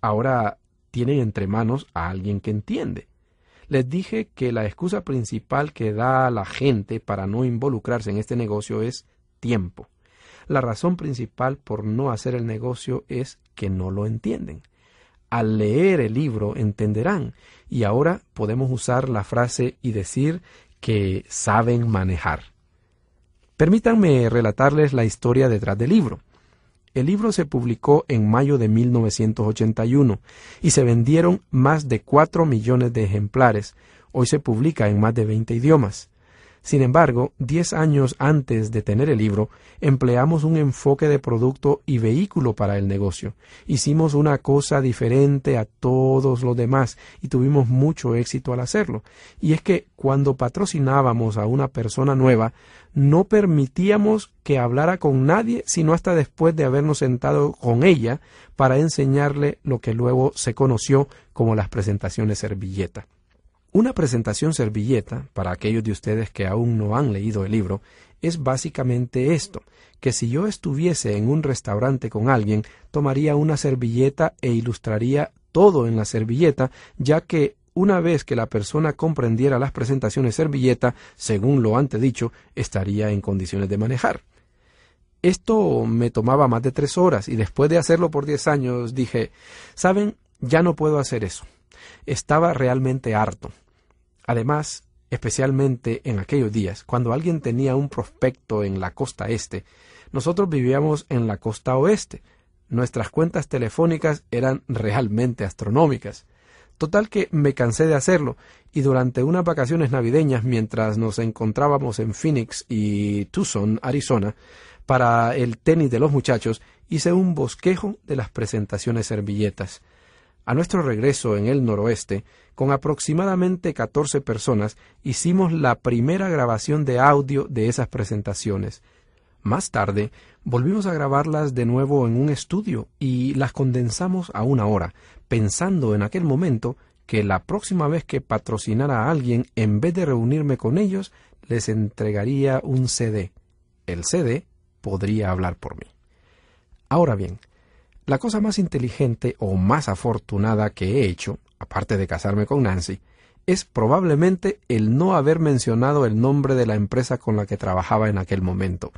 Ahora tienen entre manos a alguien que entiende. Les dije que la excusa principal que da la gente para no involucrarse en este negocio es tiempo. La razón principal por no hacer el negocio es que no lo entienden. Al leer el libro entenderán y ahora podemos usar la frase y decir que saben manejar. Permítanme relatarles la historia detrás del libro. El libro se publicó en mayo de 1981 y se vendieron más de 4 millones de ejemplares. Hoy se publica en más de 20 idiomas. Sin embargo, diez años antes de tener el libro, empleamos un enfoque de producto y vehículo para el negocio. Hicimos una cosa diferente a todos los demás y tuvimos mucho éxito al hacerlo. Y es que cuando patrocinábamos a una persona nueva, no permitíamos que hablara con nadie sino hasta después de habernos sentado con ella para enseñarle lo que luego se conoció como las presentaciones servilleta. Una presentación servilleta, para aquellos de ustedes que aún no han leído el libro, es básicamente esto, que si yo estuviese en un restaurante con alguien, tomaría una servilleta e ilustraría todo en la servilleta, ya que una vez que la persona comprendiera las presentaciones servilleta, según lo antedicho, estaría en condiciones de manejar. Esto me tomaba más de tres horas y después de hacerlo por diez años dije, ¿saben? Ya no puedo hacer eso. Estaba realmente harto. Además, especialmente en aquellos días, cuando alguien tenía un prospecto en la costa este, nosotros vivíamos en la costa oeste. Nuestras cuentas telefónicas eran realmente astronómicas. Total que me cansé de hacerlo, y durante unas vacaciones navideñas, mientras nos encontrábamos en Phoenix y Tucson, Arizona, para el tenis de los muchachos, hice un bosquejo de las presentaciones servilletas. A nuestro regreso en el noroeste, con aproximadamente 14 personas, hicimos la primera grabación de audio de esas presentaciones. Más tarde, volvimos a grabarlas de nuevo en un estudio y las condensamos a una hora, pensando en aquel momento que la próxima vez que patrocinara a alguien, en vez de reunirme con ellos, les entregaría un CD. El CD podría hablar por mí. Ahora bien, la cosa más inteligente o más afortunada que he hecho, aparte de casarme con Nancy, es probablemente el no haber mencionado el nombre de la empresa con la que trabajaba en aquel momento.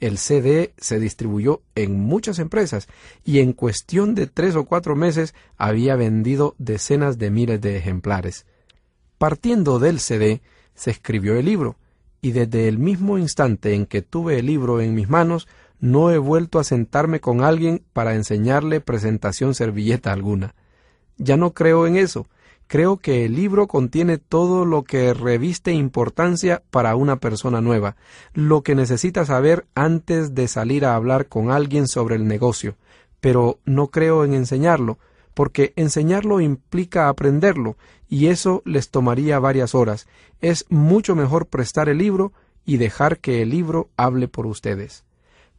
El CD se distribuyó en muchas empresas y en cuestión de tres o cuatro meses había vendido decenas de miles de ejemplares. Partiendo del CD, se escribió el libro, y desde el mismo instante en que tuve el libro en mis manos, no he vuelto a sentarme con alguien para enseñarle presentación servilleta alguna. Ya no creo en eso. Creo que el libro contiene todo lo que reviste importancia para una persona nueva, lo que necesita saber antes de salir a hablar con alguien sobre el negocio, pero no creo en enseñarlo, porque enseñarlo implica aprenderlo, y eso les tomaría varias horas. Es mucho mejor prestar el libro y dejar que el libro hable por ustedes.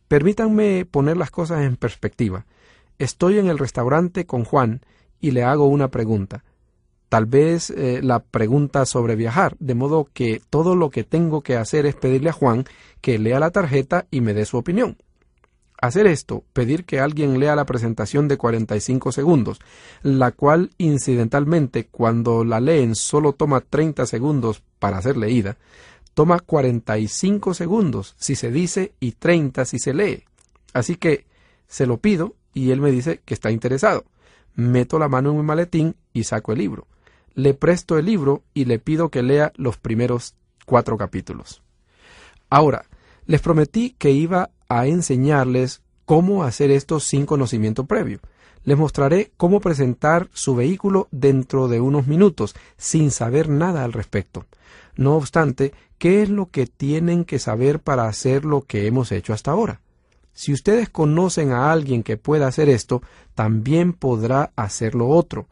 Permítanme poner las cosas en perspectiva. Estoy en el restaurante con Juan y le hago una pregunta. Tal vez eh, la pregunta sobre viajar, de modo que todo lo que tengo que hacer es pedirle a Juan que lea la tarjeta y me dé su opinión. Hacer esto, pedir que alguien lea la presentación de 45 segundos, la cual incidentalmente cuando la leen solo toma 30 segundos para ser leída, toma 45 segundos si se dice y 30 si se lee. Así que se lo pido y él me dice que está interesado. Meto la mano en mi maletín y saco el libro. Le presto el libro y le pido que lea los primeros cuatro capítulos. Ahora, les prometí que iba a enseñarles cómo hacer esto sin conocimiento previo. Les mostraré cómo presentar su vehículo dentro de unos minutos, sin saber nada al respecto. No obstante, ¿qué es lo que tienen que saber para hacer lo que hemos hecho hasta ahora? Si ustedes conocen a alguien que pueda hacer esto, también podrá hacer lo otro.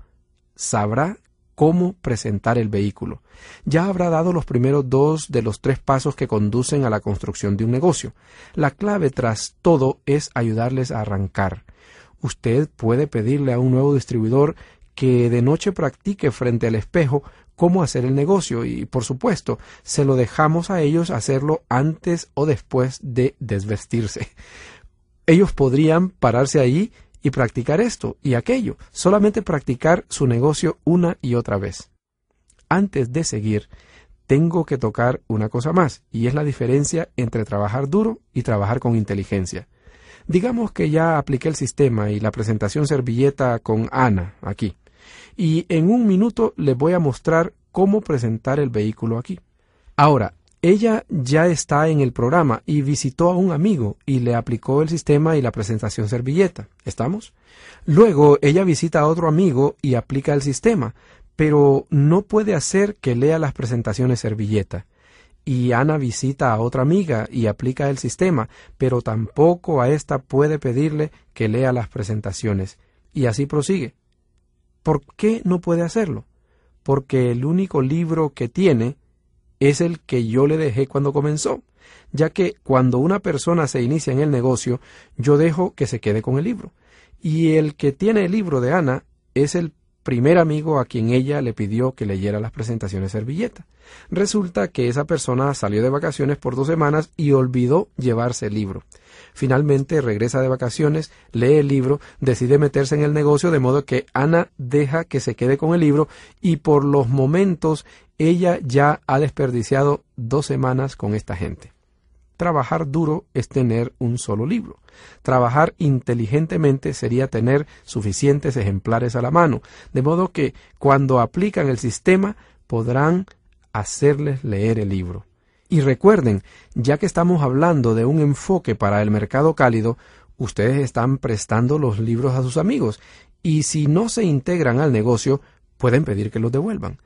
Sabrá cómo presentar el vehículo. Ya habrá dado los primeros dos de los tres pasos que conducen a la construcción de un negocio. La clave tras todo es ayudarles a arrancar. Usted puede pedirle a un nuevo distribuidor que de noche practique frente al espejo cómo hacer el negocio y, por supuesto, se lo dejamos a ellos hacerlo antes o después de desvestirse. Ellos podrían pararse ahí y practicar esto y aquello, solamente practicar su negocio una y otra vez. Antes de seguir, tengo que tocar una cosa más, y es la diferencia entre trabajar duro y trabajar con inteligencia. Digamos que ya apliqué el sistema y la presentación servilleta con Ana aquí y en un minuto les voy a mostrar cómo presentar el vehículo aquí. Ahora, ella ya está en el programa y visitó a un amigo y le aplicó el sistema y la presentación servilleta. ¿Estamos? Luego ella visita a otro amigo y aplica el sistema, pero no puede hacer que lea las presentaciones servilleta. Y Ana visita a otra amiga y aplica el sistema, pero tampoco a ésta puede pedirle que lea las presentaciones. Y así prosigue. ¿Por qué no puede hacerlo? Porque el único libro que tiene es el que yo le dejé cuando comenzó, ya que cuando una persona se inicia en el negocio, yo dejo que se quede con el libro. Y el que tiene el libro de Ana es el primer amigo a quien ella le pidió que leyera las presentaciones servilleta. Resulta que esa persona salió de vacaciones por dos semanas y olvidó llevarse el libro. Finalmente regresa de vacaciones, lee el libro, decide meterse en el negocio de modo que Ana deja que se quede con el libro y por los momentos ella ya ha desperdiciado dos semanas con esta gente. Trabajar duro es tener un solo libro. Trabajar inteligentemente sería tener suficientes ejemplares a la mano, de modo que cuando aplican el sistema podrán hacerles leer el libro. Y recuerden, ya que estamos hablando de un enfoque para el mercado cálido, ustedes están prestando los libros a sus amigos, y si no se integran al negocio, pueden pedir que los devuelvan.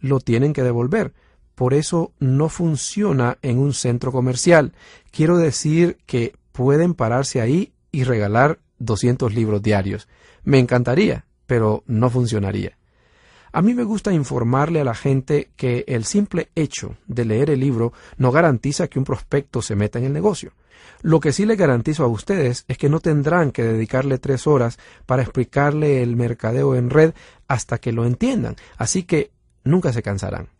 Lo tienen que devolver, por eso no funciona en un centro comercial. Quiero decir que pueden pararse ahí y regalar 200 libros diarios. Me encantaría, pero no funcionaría. A mí me gusta informarle a la gente que el simple hecho de leer el libro no garantiza que un prospecto se meta en el negocio. Lo que sí le garantizo a ustedes es que no tendrán que dedicarle tres horas para explicarle el mercadeo en red hasta que lo entiendan, así que nunca se cansarán.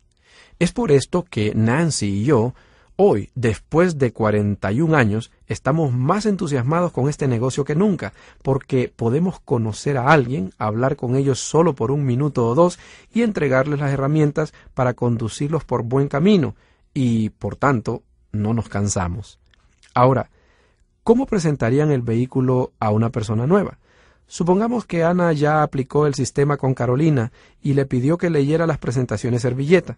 Es por esto que Nancy y yo, hoy, después de 41 años, estamos más entusiasmados con este negocio que nunca, porque podemos conocer a alguien, hablar con ellos solo por un minuto o dos y entregarles las herramientas para conducirlos por buen camino, y, por tanto, no nos cansamos. Ahora, ¿cómo presentarían el vehículo a una persona nueva? Supongamos que Ana ya aplicó el sistema con Carolina y le pidió que leyera las presentaciones servilleta.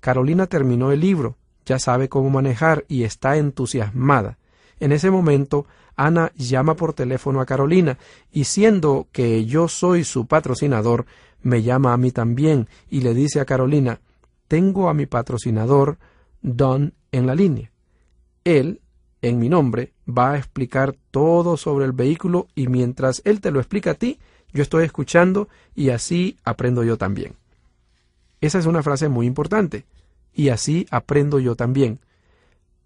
Carolina terminó el libro, ya sabe cómo manejar y está entusiasmada. En ese momento, Ana llama por teléfono a Carolina y siendo que yo soy su patrocinador, me llama a mí también y le dice a Carolina, tengo a mi patrocinador, Don, en la línea. Él, en mi nombre, va a explicar todo sobre el vehículo y mientras él te lo explica a ti, yo estoy escuchando y así aprendo yo también. Esa es una frase muy importante. Y así aprendo yo también.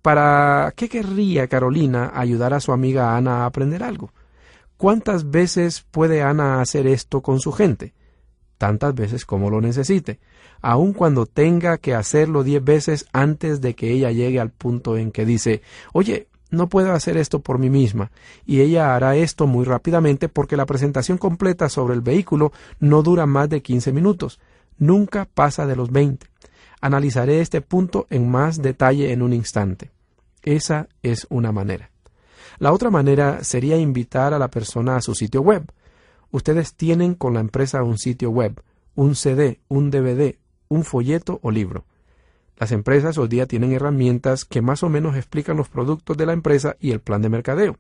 ¿Para qué querría Carolina ayudar a su amiga Ana a aprender algo? ¿Cuántas veces puede Ana hacer esto con su gente? Tantas veces como lo necesite, aun cuando tenga que hacerlo diez veces antes de que ella llegue al punto en que dice, oye, no puedo hacer esto por mí misma, y ella hará esto muy rápidamente porque la presentación completa sobre el vehículo no dura más de quince minutos, nunca pasa de los 20. Analizaré este punto en más detalle en un instante. Esa es una manera. La otra manera sería invitar a la persona a su sitio web. Ustedes tienen con la empresa un sitio web, un CD, un DVD, un folleto o libro. Las empresas hoy día tienen herramientas que más o menos explican los productos de la empresa y el plan de mercadeo.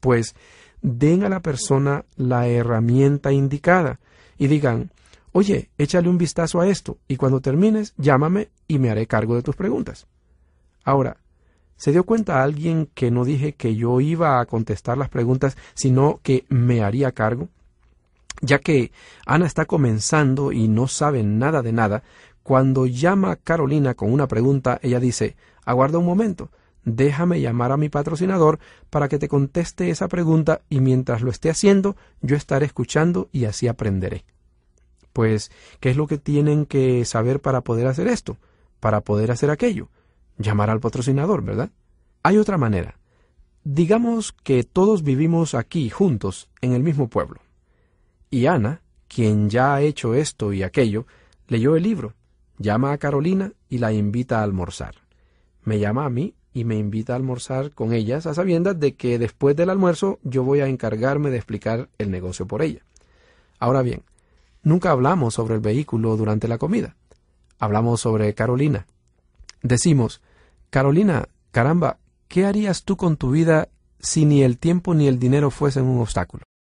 Pues den a la persona la herramienta indicada y digan, Oye, échale un vistazo a esto y cuando termines, llámame y me haré cargo de tus preguntas. Ahora, ¿Se dio cuenta alguien que no dije que yo iba a contestar las preguntas, sino que me haría cargo? Ya que Ana está comenzando y no sabe nada de nada, cuando llama a Carolina con una pregunta, ella dice, aguarda un momento, déjame llamar a mi patrocinador para que te conteste esa pregunta y mientras lo esté haciendo, yo estaré escuchando y así aprenderé. Pues, ¿qué es lo que tienen que saber para poder hacer esto? Para poder hacer aquello. Llamar al patrocinador, ¿verdad? Hay otra manera. Digamos que todos vivimos aquí juntos en el mismo pueblo. Y Ana, quien ya ha hecho esto y aquello, leyó el libro, llama a Carolina y la invita a almorzar. Me llama a mí y me invita a almorzar con ellas a sabiendas de que después del almuerzo yo voy a encargarme de explicar el negocio por ella. Ahora bien, nunca hablamos sobre el vehículo durante la comida. Hablamos sobre Carolina. Decimos, Carolina, caramba, ¿qué harías tú con tu vida si ni el tiempo ni el dinero fuesen un obstáculo?